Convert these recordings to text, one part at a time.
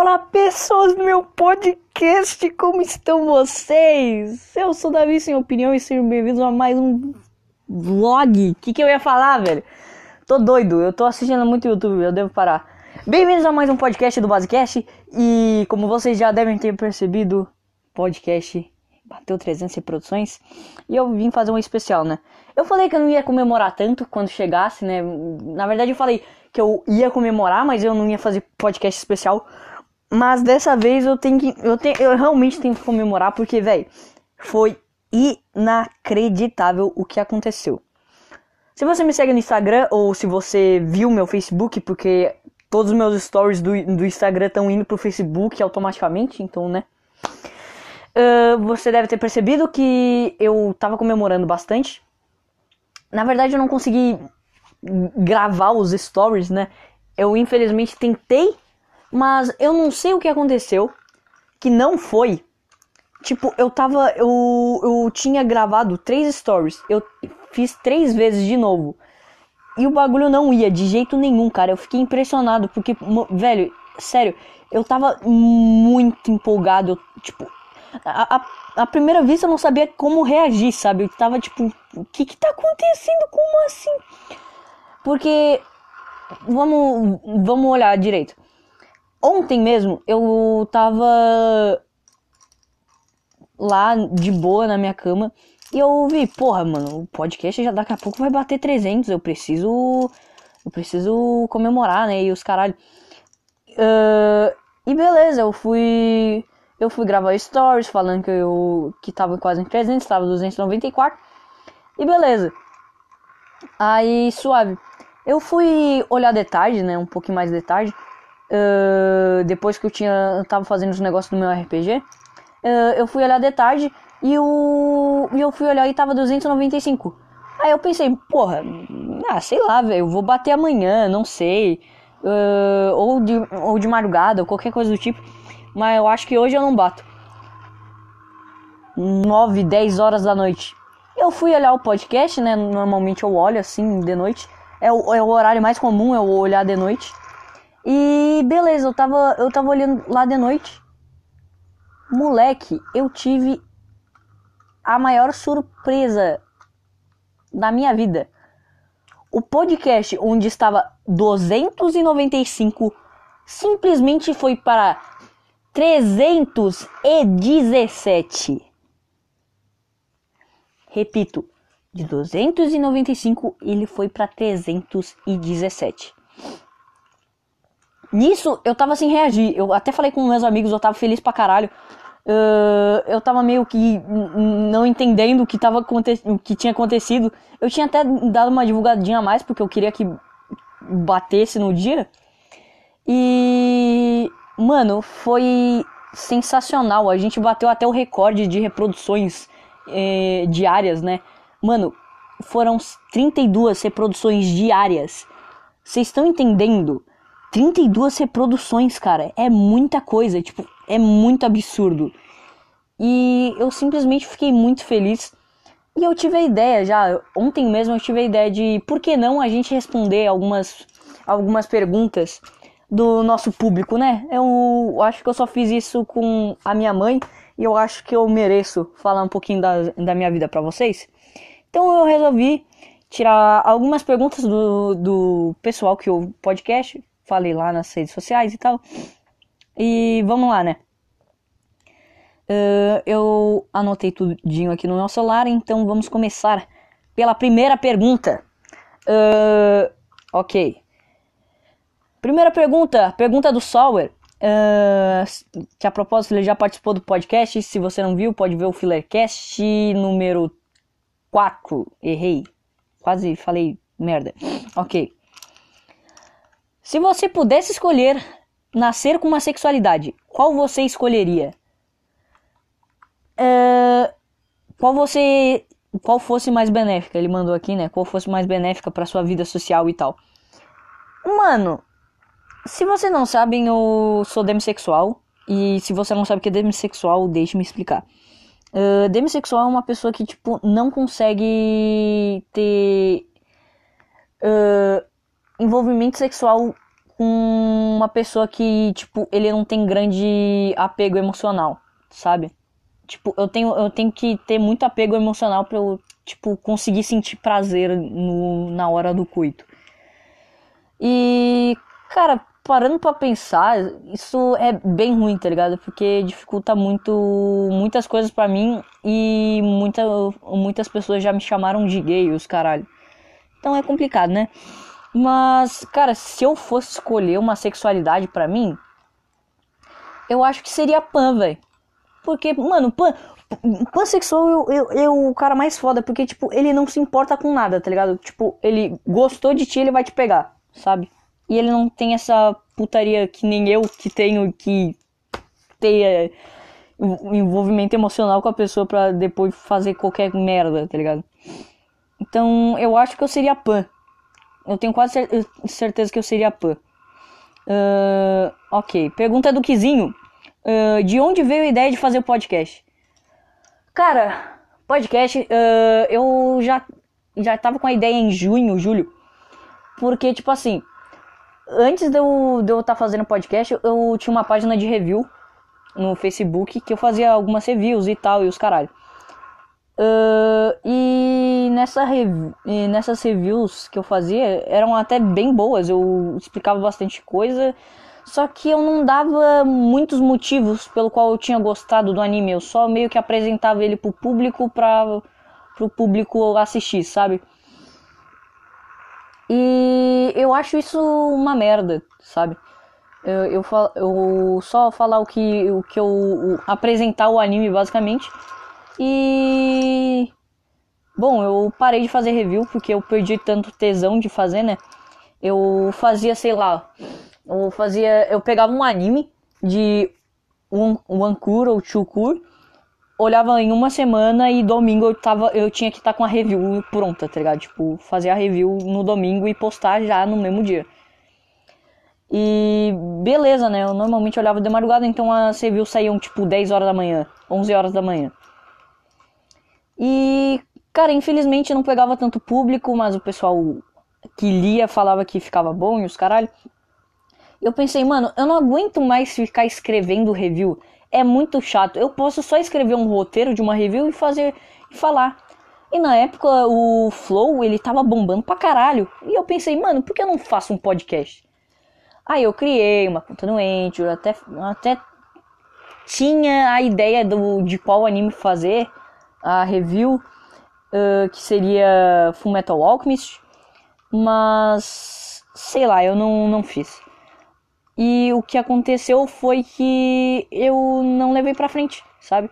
Olá, pessoas do meu podcast, como estão vocês? Eu sou Davi, sem opinião, e sejam bem-vindos a mais um vlog. O que, que eu ia falar, velho? Tô doido, eu tô assistindo muito YouTube, eu devo parar. Bem-vindos a mais um podcast do Basecast, e como vocês já devem ter percebido, podcast bateu 300 reproduções, e eu vim fazer um especial, né? Eu falei que eu não ia comemorar tanto quando chegasse, né? Na verdade, eu falei que eu ia comemorar, mas eu não ia fazer podcast especial mas dessa vez eu tenho que. Eu, tenho, eu realmente tenho que comemorar porque, velho, foi inacreditável o que aconteceu. Se você me segue no Instagram ou se você viu meu Facebook, porque todos os meus stories do, do Instagram estão indo pro Facebook automaticamente, então, né? Uh, você deve ter percebido que eu tava comemorando bastante. Na verdade, eu não consegui gravar os stories, né? Eu infelizmente tentei mas eu não sei o que aconteceu. Que não foi. Tipo, eu tava. Eu, eu tinha gravado três stories. Eu fiz três vezes de novo. E o bagulho não ia de jeito nenhum, cara. Eu fiquei impressionado. Porque, velho, sério, eu tava muito empolgado. Eu, tipo, a, a, a, primeira vista eu não sabia como reagir, sabe? Eu tava tipo, o que que tá acontecendo? Como assim? Porque, vamos, vamos olhar direito. Ontem mesmo eu tava lá de boa na minha cama e eu vi, porra, mano, o podcast já daqui a pouco vai bater 300, eu preciso eu preciso comemorar, né? E os caralho. Uh, e beleza, eu fui eu fui gravar stories falando que eu que tava quase em 300, tava 294. E beleza. Aí suave. Eu fui olhar de tarde, né, um pouquinho mais de tarde. Uh, depois que eu tinha eu tava fazendo os negócios do meu RPG, uh, eu fui olhar de tarde e, o, e eu fui olhar e tava 295. Aí eu pensei, porra, ah, sei lá, velho, vou bater amanhã, não sei. Uh, ou, de, ou de madrugada, ou qualquer coisa do tipo. Mas eu acho que hoje eu não bato. 9, 10 horas da noite. Eu fui olhar o podcast, né? Normalmente eu olho assim de noite. É o, é o horário mais comum, eu olhar de noite. E beleza, eu tava, eu tava olhando lá de noite. Moleque, eu tive a maior surpresa da minha vida. O podcast onde estava 295 simplesmente foi para 317. Repito, de 295 ele foi para 317. Nisso, eu tava sem reagir. Eu até falei com meus amigos, eu tava feliz pra caralho. Uh, eu tava meio que não entendendo o que, tava o que tinha acontecido. Eu tinha até dado uma divulgadinha a mais, porque eu queria que batesse no dia. E. Mano, foi sensacional. A gente bateu até o recorde de reproduções eh, diárias, né? Mano, foram 32 reproduções diárias. Vocês estão entendendo? 32 reproduções, cara. É muita coisa, tipo, é muito absurdo. E eu simplesmente fiquei muito feliz. E eu tive a ideia já, ontem mesmo eu tive a ideia de por que não a gente responder algumas, algumas perguntas do nosso público, né? Eu acho que eu só fiz isso com a minha mãe e eu acho que eu mereço falar um pouquinho da, da minha vida para vocês. Então eu resolvi tirar algumas perguntas do, do pessoal que ouve podcast falei lá nas redes sociais e tal. E vamos lá, né? Uh, eu anotei tudinho aqui no meu celular, então vamos começar pela primeira pergunta. Uh, ok. Primeira pergunta, pergunta do Sower. Uh, que a propósito ele já participou do podcast. Se você não viu, pode ver o Fillercast número 4. Errei. Quase falei merda. Ok. Se você pudesse escolher nascer com uma sexualidade, qual você escolheria? Uh, qual você. Qual fosse mais benéfica? Ele mandou aqui, né? Qual fosse mais benéfica para sua vida social e tal. Mano, se você não sabe, eu sou demissexual. E se você não sabe o que é demissexual, deixe-me explicar. Uh, demissexual é uma pessoa que, tipo, não consegue ter. Uh, envolvimento sexual uma pessoa que, tipo, ele não tem grande apego emocional, sabe? Tipo, eu tenho, eu tenho que ter muito apego emocional pra eu, tipo, conseguir sentir prazer no, na hora do coito. E, cara, parando pra pensar, isso é bem ruim, tá ligado? Porque dificulta muito, muitas coisas para mim e muita, muitas pessoas já me chamaram de gay, os caralho. Então é complicado, né? Mas, cara, se eu fosse escolher uma sexualidade para mim, eu acho que seria pan, velho. Porque, mano, pan, pansexual é o cara mais foda, porque, tipo, ele não se importa com nada, tá ligado? Tipo, ele gostou de ti, ele vai te pegar, sabe? E ele não tem essa putaria que nem eu que tenho que ter é, envolvimento emocional com a pessoa pra depois fazer qualquer merda, tá ligado? Então, eu acho que eu seria pan. Eu tenho quase certeza que eu seria pan. Uh, ok, pergunta do Kizinho. Uh, de onde veio a ideia de fazer o podcast? Cara, podcast, uh, eu já, já tava com a ideia em junho, julho. Porque, tipo assim, antes de eu estar de eu tá fazendo podcast, eu tinha uma página de review no Facebook que eu fazia algumas reviews e tal, e os caralho. Uh, e, nessa nessas reviews que eu fazia eram até bem boas, eu explicava bastante coisa, só que eu não dava muitos motivos pelo qual eu tinha gostado do anime, eu só meio que apresentava ele pro público pra pro público assistir, sabe? E eu acho isso uma merda, sabe? Eu, eu, eu só falar o que, o que eu. O, apresentar o anime basicamente. E. Bom, eu parei de fazer review porque eu perdi tanto tesão de fazer, né? Eu fazia, sei lá. Eu fazia. Eu pegava um anime de um, one cur ou two olhava em uma semana e domingo eu tava eu tinha que estar tá com a review pronta, tá ligado? Tipo, fazer a review no domingo e postar já no mesmo dia. E beleza, né? Eu normalmente olhava de madrugada, então as reviews saíam tipo 10 horas da manhã, 11 horas da manhã. E, cara, infelizmente não pegava tanto público, mas o pessoal que lia falava que ficava bom e os caralho. Eu pensei, mano, eu não aguento mais ficar escrevendo review é muito chato. Eu posso só escrever um roteiro de uma review e fazer e falar. E na época o Flow, ele tava bombando pra caralho. E eu pensei, mano, por que eu não faço um podcast? Aí eu criei uma conta no Anchor, até, até tinha a ideia do, de qual anime fazer a review, uh, que seria Full Metal Alchemist, mas sei lá, eu não, não fiz. E o que aconteceu foi que eu não levei pra frente, sabe?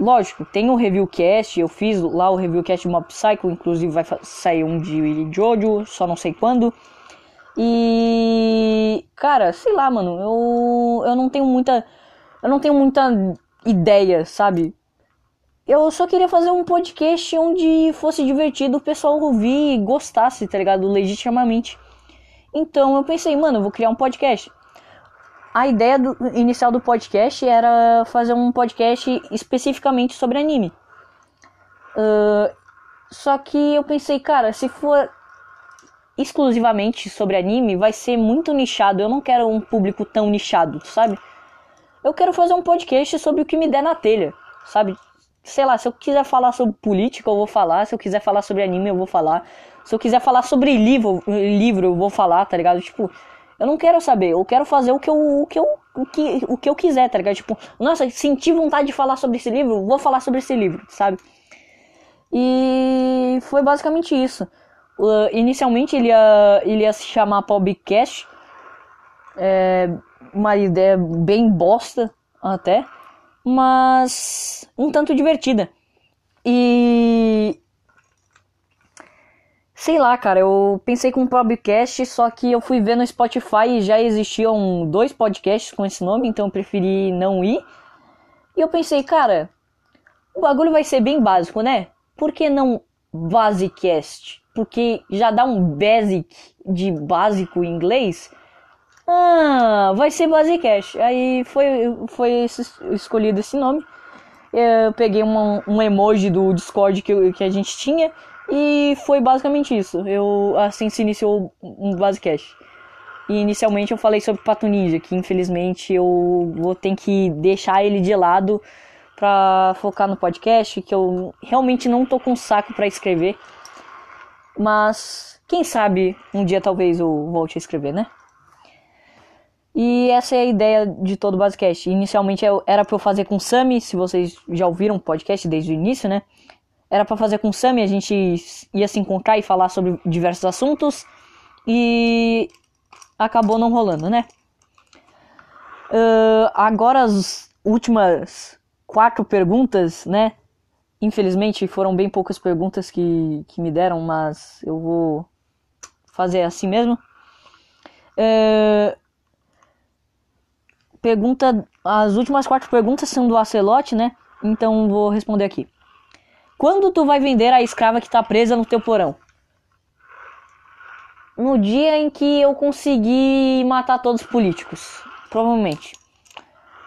Lógico, tem o review cast, eu fiz lá o review cast de Mob Psycho, inclusive vai sair um de Jojo, só não sei quando. E cara, sei lá, mano, eu eu não tenho muita eu não tenho muita ideia, sabe? Eu só queria fazer um podcast onde fosse divertido o pessoal ouvir e gostasse, tá ligado? Legitimamente. Então eu pensei, mano, eu vou criar um podcast. A ideia do, inicial do podcast era fazer um podcast especificamente sobre anime. Uh, só que eu pensei, cara, se for exclusivamente sobre anime, vai ser muito nichado. Eu não quero um público tão nichado, sabe? Eu quero fazer um podcast sobre o que me der na telha, sabe? Sei lá, se eu quiser falar sobre política, eu vou falar. Se eu quiser falar sobre anime, eu vou falar. Se eu quiser falar sobre livro, livro eu vou falar, tá ligado? Tipo, eu não quero saber, eu quero fazer o que eu, o que eu, o que, o que eu quiser, tá ligado? Tipo, nossa, senti vontade de falar sobre esse livro, vou falar sobre esse livro, sabe? E foi basicamente isso. Uh, inicialmente ele ia, ele ia se chamar Podcast, é, uma ideia bem bosta até, mas um tanto divertida. E Sei lá, cara, eu pensei com um podcast, só que eu fui ver no Spotify e já existiam dois podcasts com esse nome, então eu preferi não ir. E eu pensei, cara, o bagulho vai ser bem básico, né? Por que não Basicast? Porque já dá um basic de básico em inglês. Ah, vai ser Basicast. Aí foi, foi escolhido esse nome. Eu peguei uma, um emoji do Discord que, que a gente tinha e foi basicamente isso. Eu assim se iniciou um Basecast. E inicialmente eu falei sobre Pato Ninja, que infelizmente eu vou ter que deixar ele de lado pra focar no podcast, que eu realmente não tô com saco para escrever. Mas quem sabe um dia talvez eu volte a escrever, né? E essa é a ideia de todo o Basecast. Inicialmente era para eu fazer com o Sami, se vocês já ouviram o podcast desde o início, né? Era para fazer com o Sami, a gente ia se encontrar e falar sobre diversos assuntos. E acabou não rolando, né? Uh, agora as últimas quatro perguntas, né? Infelizmente foram bem poucas perguntas que, que me deram, mas eu vou fazer assim mesmo. Uh, pergunta, as últimas quatro perguntas são do Acelote, né? Então vou responder aqui. Quando tu vai vender a escrava que tá presa no teu porão? no dia em que eu conseguir matar todos os políticos. Provavelmente.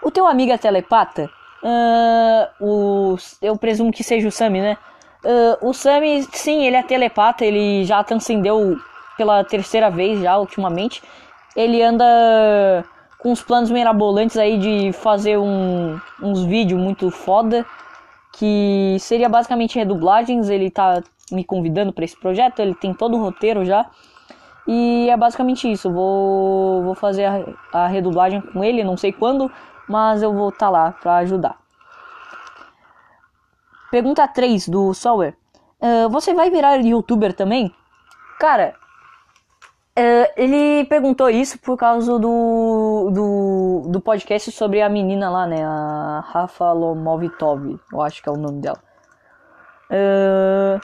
O teu amigo é telepata? Uh, o, eu presumo que seja o Sami, né? Uh, o Sami, sim, ele é telepata, ele já transcendeu pela terceira vez já ultimamente. Ele anda com uns planos mirabolantes aí de fazer um, uns vídeos muito foda. Que seria basicamente redublagens. Ele tá me convidando para esse projeto, ele tem todo o roteiro já. E é basicamente isso. Vou, vou fazer a, a redublagem com ele, não sei quando, mas eu vou estar tá lá para ajudar. Pergunta 3 do Sower. Uh, você vai virar youtuber também? Cara, uh, ele perguntou isso por causa do, do, do podcast sobre a menina lá, né? A Rafa Lomovitov, eu acho que é o nome dela. Uh,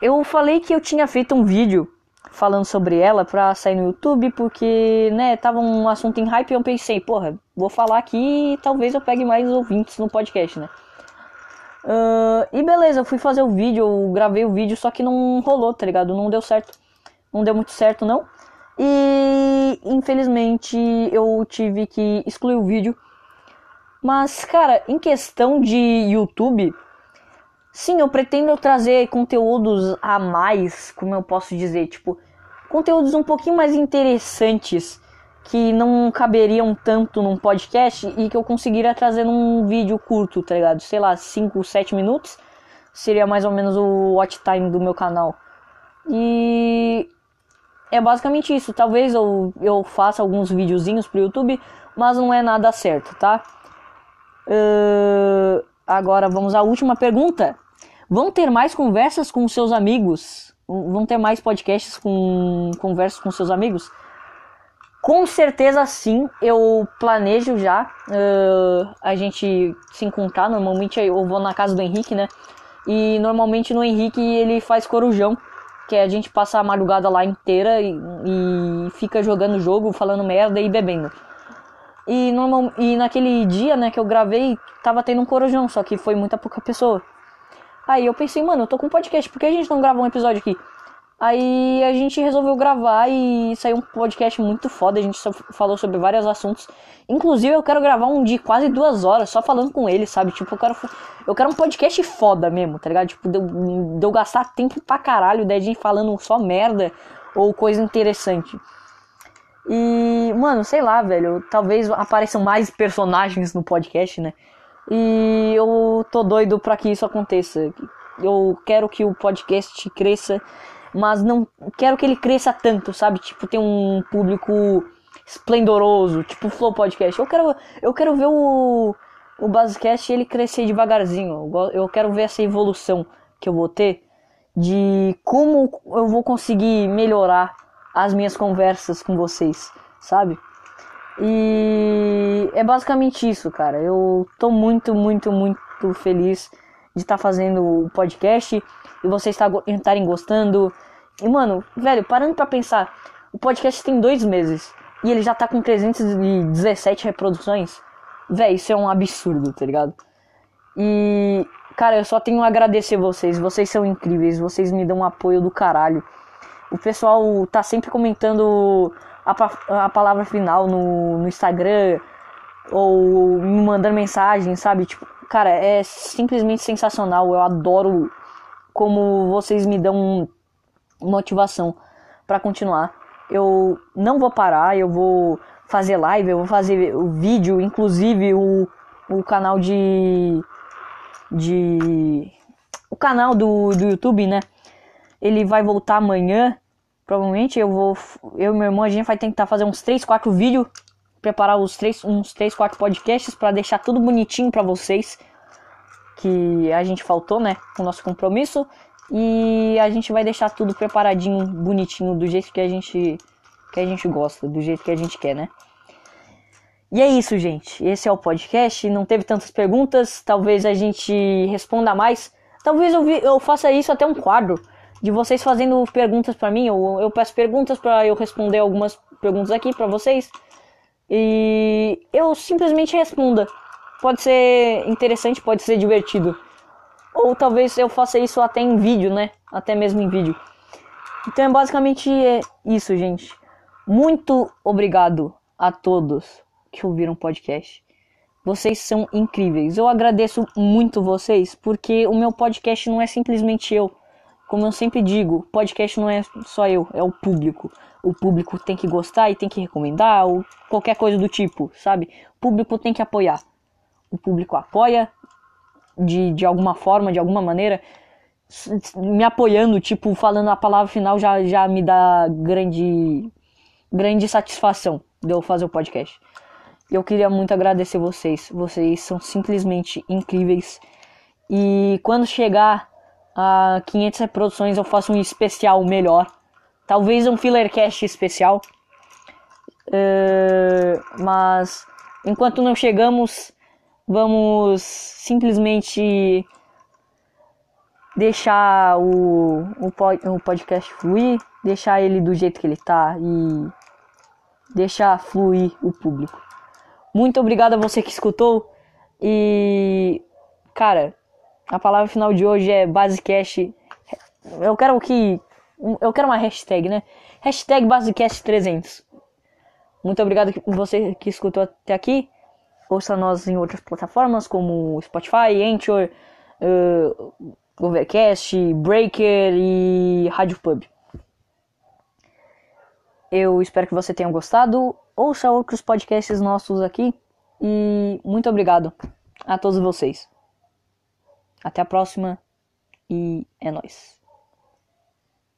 eu falei que eu tinha feito um vídeo falando sobre ela pra sair no YouTube, porque, né, tava um assunto em hype e eu pensei, porra, vou falar aqui e talvez eu pegue mais ouvintes no podcast, né. Uh, e beleza, eu fui fazer o vídeo, eu gravei o vídeo, só que não rolou, tá ligado? Não deu certo. Não deu muito certo, não. E infelizmente eu tive que excluir o vídeo. Mas, cara, em questão de YouTube, sim, eu pretendo trazer conteúdos a mais, como eu posso dizer, tipo, conteúdos um pouquinho mais interessantes que não caberiam tanto num podcast e que eu conseguiria trazer num vídeo curto, tá ligado? Sei lá, 5, 7 minutos seria mais ou menos o watch time do meu canal. E é basicamente isso. Talvez eu, eu faça alguns videozinhos pro YouTube, mas não é nada certo, tá? Uh, agora vamos à última pergunta. Vão ter mais conversas com seus amigos vão ter mais podcasts com conversas com seus amigos? Com certeza sim, eu planejo já uh, a gente se encontrar. Normalmente eu vou na casa do Henrique, né? E normalmente no Henrique ele faz corujão, que é a gente passa a madrugada lá inteira e, e fica jogando jogo, falando merda e bebendo. E, normal, e naquele dia, né, que eu gravei, tava tendo um corujão, só que foi muita pouca pessoa. Aí eu pensei, mano, eu tô com um podcast, por que a gente não grava um episódio aqui? Aí a gente resolveu gravar e saiu um podcast muito foda. A gente falou sobre vários assuntos. Inclusive, eu quero gravar um de quase duas horas só falando com ele, sabe? Tipo, eu quero, eu quero um podcast foda mesmo, tá ligado? Tipo, de eu, de eu gastar tempo pra caralho da gente falando só merda ou coisa interessante. E, mano, sei lá, velho. Talvez apareçam mais personagens no podcast, né? E eu tô doido para que isso aconteça. Eu quero que o podcast cresça, mas não quero que ele cresça tanto, sabe? Tipo, ter um público esplendoroso, tipo Flow Podcast. Eu quero, eu quero ver o, o Basecast ele crescer devagarzinho. Eu quero ver essa evolução que eu vou ter de como eu vou conseguir melhorar as minhas conversas com vocês, sabe? E é basicamente isso, cara. Eu tô muito, muito, muito feliz de estar tá fazendo o podcast e vocês estarem gostando. E, mano, velho, parando pra pensar, o podcast tem dois meses e ele já tá com 317 reproduções. Velho, isso é um absurdo, tá ligado? E, cara, eu só tenho a agradecer vocês. Vocês são incríveis, vocês me dão um apoio do caralho. O pessoal tá sempre comentando a, a palavra final no, no Instagram ou me mandando mensagem, sabe? Tipo, cara, é simplesmente sensacional. Eu adoro como vocês me dão motivação para continuar. eu não vou parar, eu vou fazer live, eu vou fazer o vídeo, inclusive o, o canal de. de. o canal do, do YouTube, né? Ele vai voltar amanhã. Provavelmente eu vou. Eu e meu irmão a gente vai tentar fazer uns 3, 4 vídeos. Preparar os três, uns 3, 4 podcasts para deixar tudo bonitinho para vocês. Que a gente faltou, né? O nosso compromisso. E a gente vai deixar tudo preparadinho, bonitinho, do jeito que a gente que a gente gosta, do jeito que a gente quer, né? E é isso, gente. Esse é o podcast. Não teve tantas perguntas. Talvez a gente responda mais. Talvez eu, vi, eu faça isso até um quadro de vocês fazendo perguntas para mim. Ou eu peço perguntas para eu responder algumas perguntas aqui para vocês. E eu simplesmente responda. Pode ser interessante, pode ser divertido. Ou talvez eu faça isso até em vídeo, né? Até mesmo em vídeo. Então é basicamente isso, gente. Muito obrigado a todos que ouviram o podcast. Vocês são incríveis. Eu agradeço muito vocês, porque o meu podcast não é simplesmente eu. Como eu sempre digo, podcast não é só eu, é o público. O público tem que gostar e tem que recomendar, ou qualquer coisa do tipo, sabe? O público tem que apoiar. O público apoia de, de alguma forma, de alguma maneira, me apoiando, tipo, falando a palavra final já, já me dá grande, grande satisfação de eu fazer o podcast. Eu queria muito agradecer vocês. Vocês são simplesmente incríveis. E quando chegar a 500 reproduções, eu faço um especial melhor. Talvez um fillercast especial. Uh, mas enquanto não chegamos, vamos simplesmente deixar o, o, o podcast fluir, deixar ele do jeito que ele tá e deixar fluir o público. Muito obrigado a você que escutou e cara, a palavra final de hoje é Basecast. Eu quero que eu quero uma hashtag, né? Hashtag Basecast300. Muito obrigado a você que escutou até aqui. Ouça nós em outras plataformas como Spotify, Anchor, uh, Overcast, Breaker e Rádio Pub. Eu espero que você tenha gostado. Ouça outros podcasts nossos aqui. E muito obrigado a todos vocês. Até a próxima e é nóis.